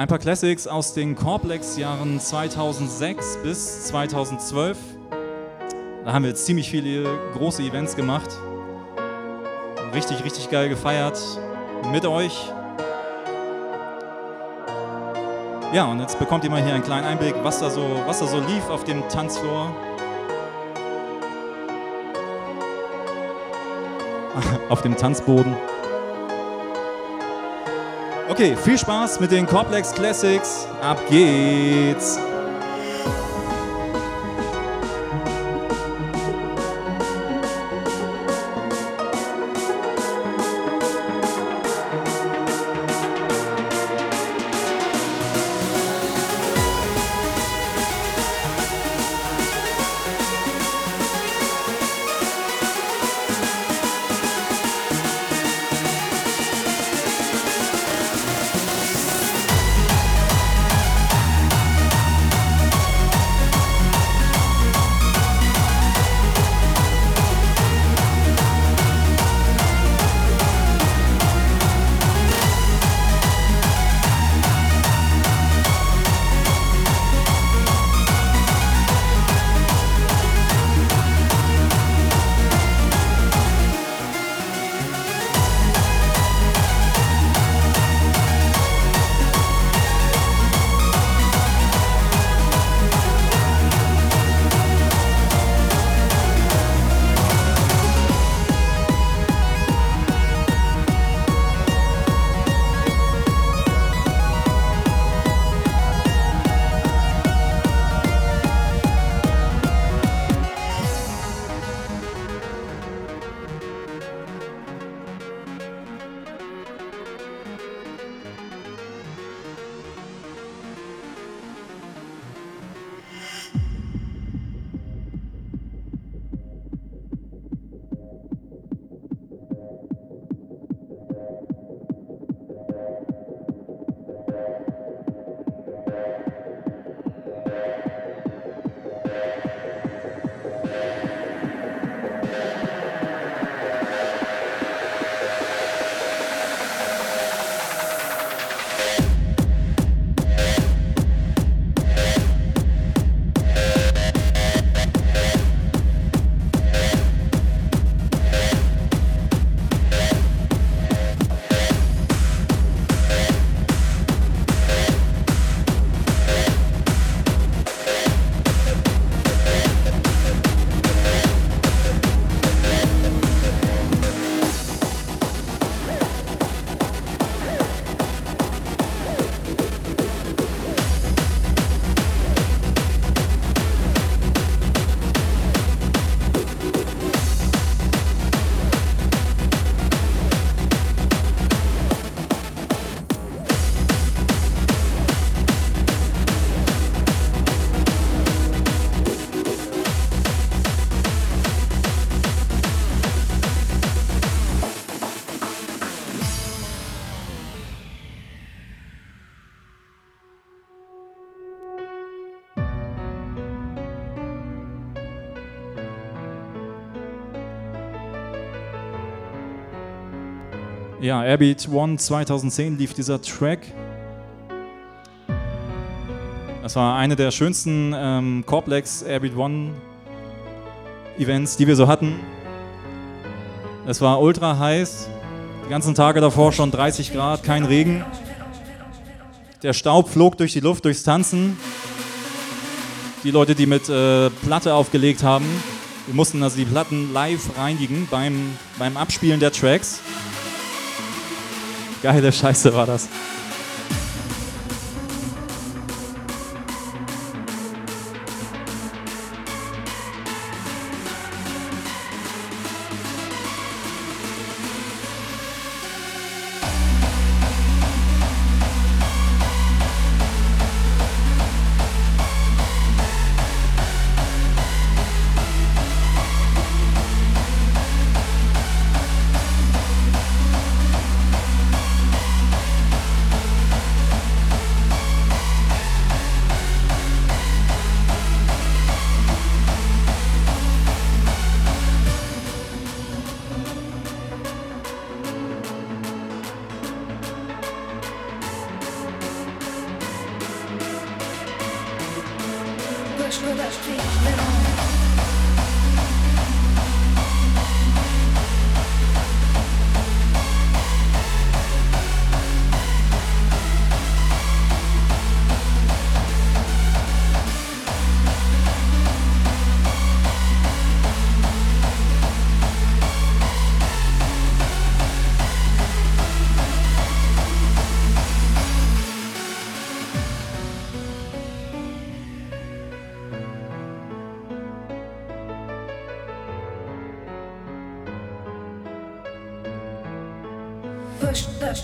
Ein paar Classics aus den Corplex-Jahren 2006 bis 2012. Da haben wir ziemlich viele große Events gemacht. Richtig, richtig geil gefeiert mit euch. Ja, und jetzt bekommt ihr mal hier einen kleinen Einblick, was da so, was da so lief auf dem Tanzfloor. auf dem Tanzboden. Okay, viel Spaß mit den Complex Classics. Ab geht's! Ja, Airbeat One 2010 lief dieser Track. Das war eine der schönsten ähm, Corplex Airbeat One Events, die wir so hatten. Es war ultra heiß, die ganzen Tage davor schon 30 Grad, kein Regen. Der Staub flog durch die Luft durchs Tanzen. Die Leute, die mit äh, Platte aufgelegt haben, wir mussten also die Platten live reinigen beim, beim Abspielen der Tracks. Geile Scheiße war das.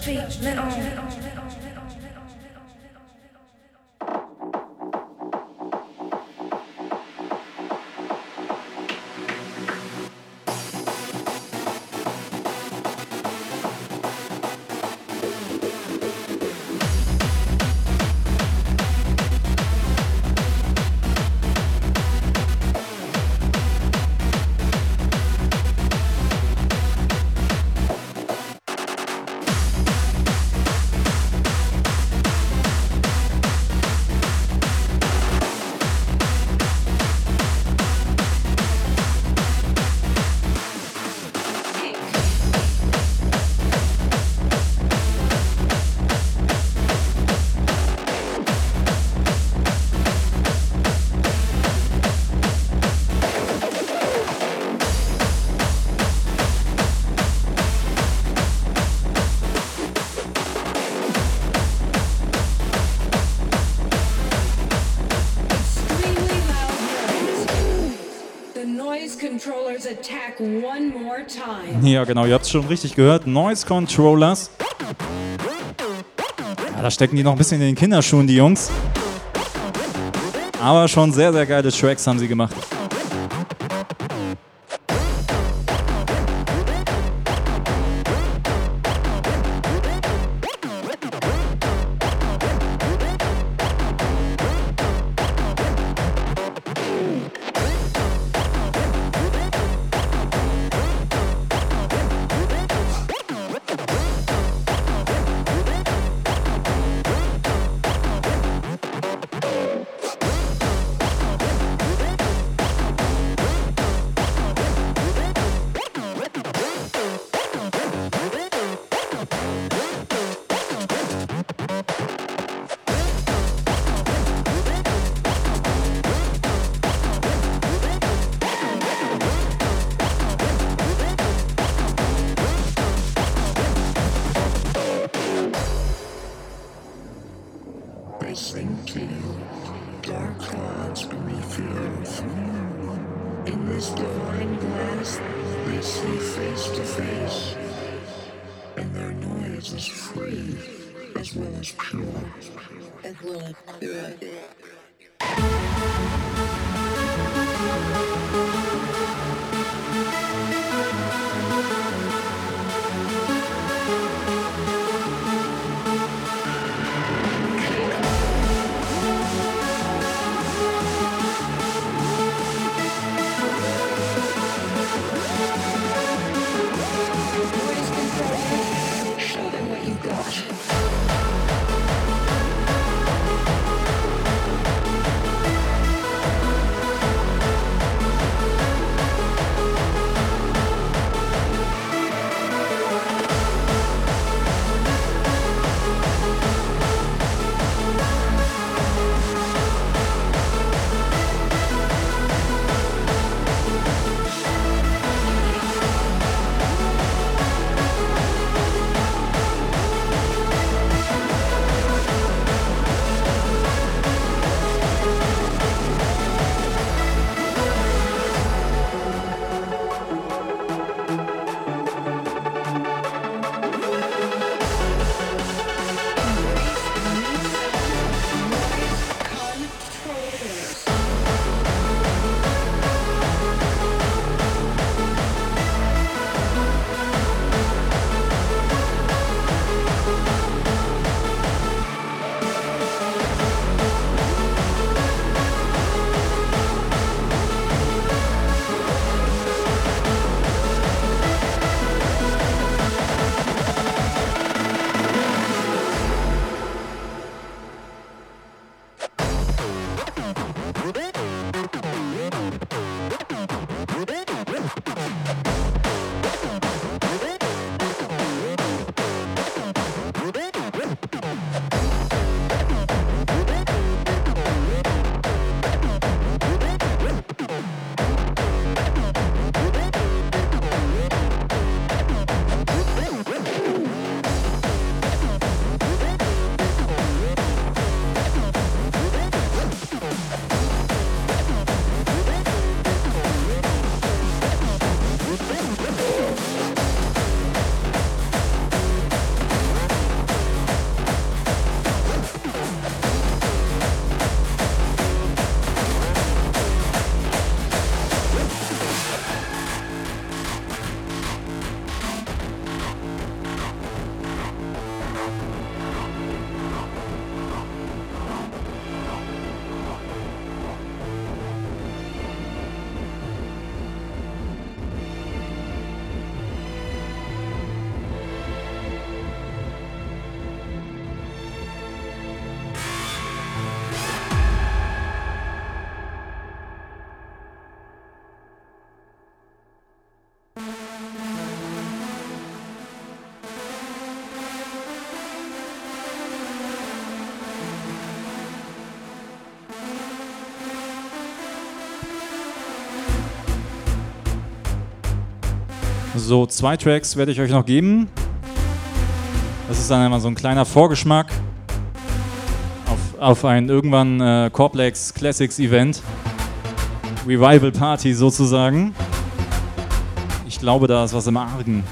Little. on. Ja, genau, ihr habt es schon richtig gehört. Noise Controllers. Ja, da stecken die noch ein bisschen in den Kinderschuhen, die Jungs. Aber schon sehr, sehr geile Tracks haben sie gemacht. is pure and love. So, zwei Tracks werde ich euch noch geben. Das ist dann einmal so ein kleiner Vorgeschmack auf, auf ein irgendwann äh, Corplex Classics Event. Revival Party sozusagen. Ich glaube, da ist was im Argen.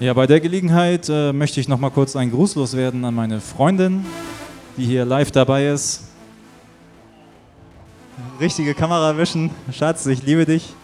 Ja, bei der Gelegenheit äh, möchte ich noch mal kurz einen Gruß loswerden an meine Freundin, die hier live dabei ist. Richtige Kamera wischen. Schatz, ich liebe dich.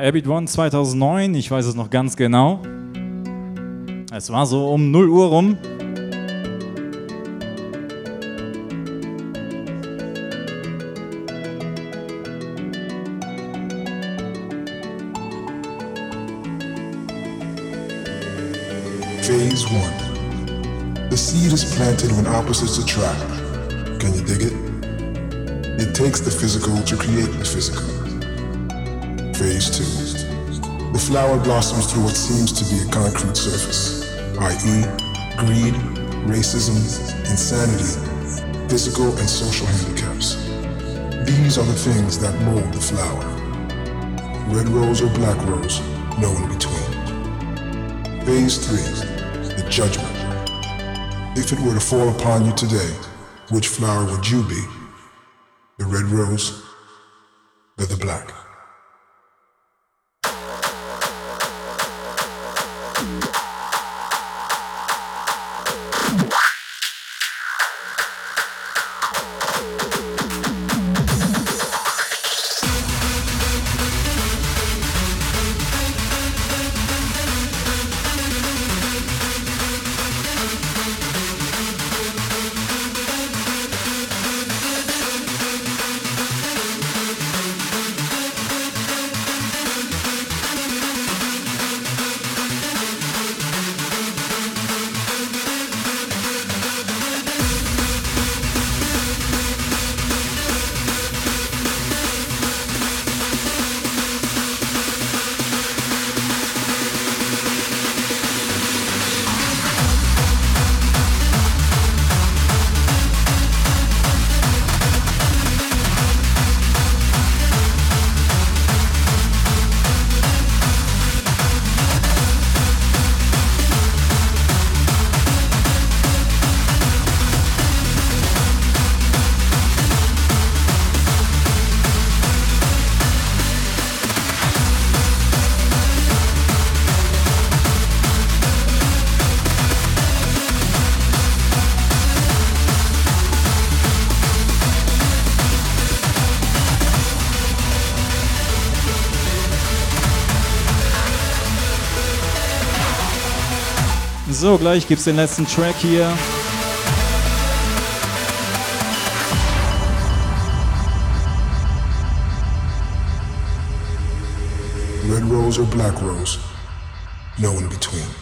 ja, Abbott One 2009, ich weiß es noch ganz genau. Es war so um 0 Uhr rum. Phase 1. The seed is planted when opposites attract. Can you dig it? It takes the physical to create the physical. Phase 2. The flower blossoms through what seems to be a concrete surface, i.e., greed, racism, insanity, physical and social handicaps. These are the things that mold the flower. Red rose or black rose, no in between. Phase 3. The judgment. If it were to fall upon you today, which flower would you be? The red rose or the black? So, gleich gibt es den letzten Track hier. Red rose or black rose, no in between.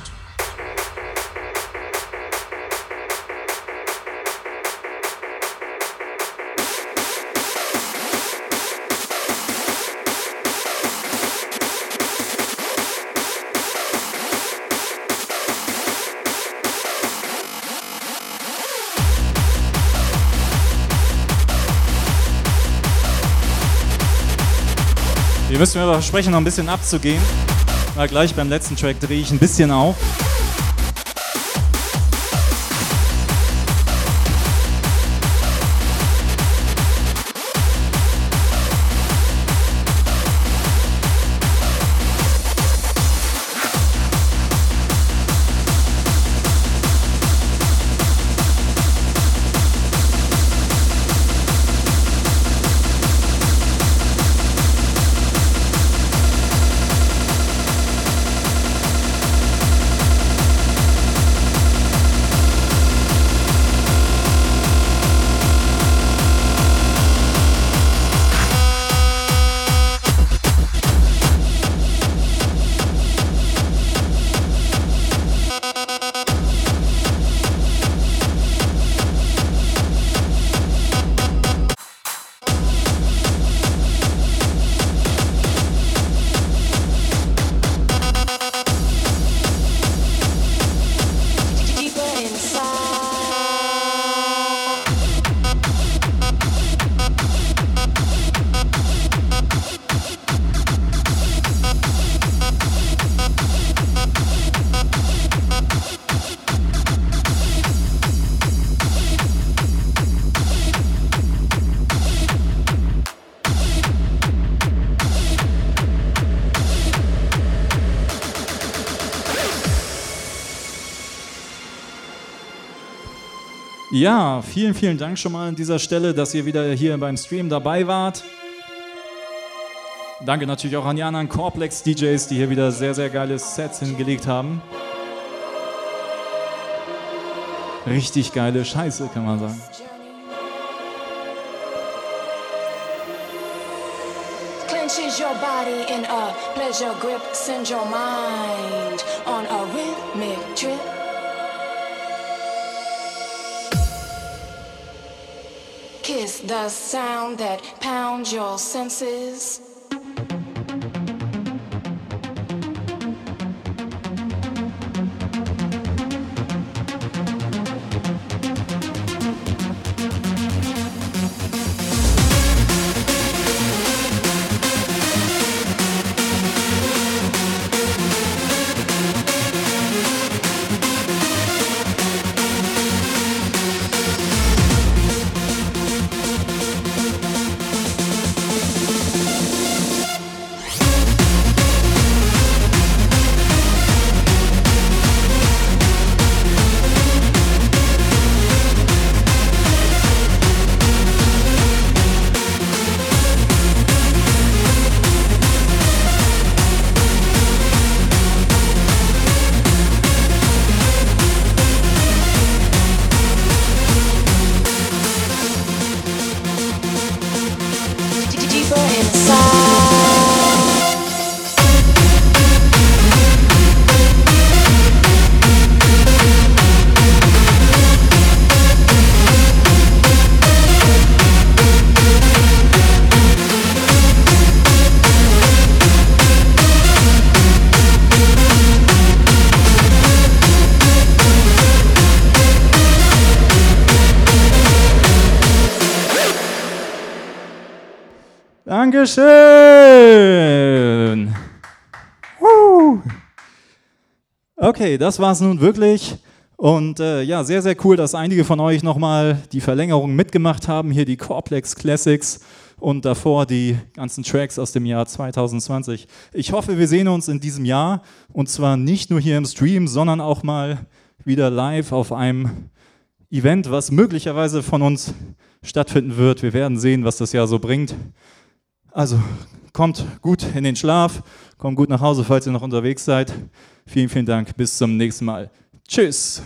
Müssen mir aber versprechen, noch ein bisschen abzugehen. Weil gleich beim letzten Track drehe ich ein bisschen auf. Ja, vielen, vielen Dank schon mal an dieser Stelle, dass ihr wieder hier beim Stream dabei wart. Danke natürlich auch an die anderen Corplex DJs, die hier wieder sehr, sehr geile Sets hingelegt haben. Richtig geile Scheiße, kann man sagen. Clenches your body in a pleasure grip, send your mind on a rhythmic trip. Kiss, the sound that pounds your senses. Dankeschön. Okay, das war es nun wirklich. Und äh, ja, sehr, sehr cool, dass einige von euch nochmal die Verlängerung mitgemacht haben. Hier die Corplex Classics und davor die ganzen Tracks aus dem Jahr 2020. Ich hoffe, wir sehen uns in diesem Jahr und zwar nicht nur hier im Stream, sondern auch mal wieder live auf einem Event, was möglicherweise von uns stattfinden wird. Wir werden sehen, was das Jahr so bringt. Also kommt gut in den Schlaf, kommt gut nach Hause, falls ihr noch unterwegs seid. Vielen, vielen Dank. Bis zum nächsten Mal. Tschüss.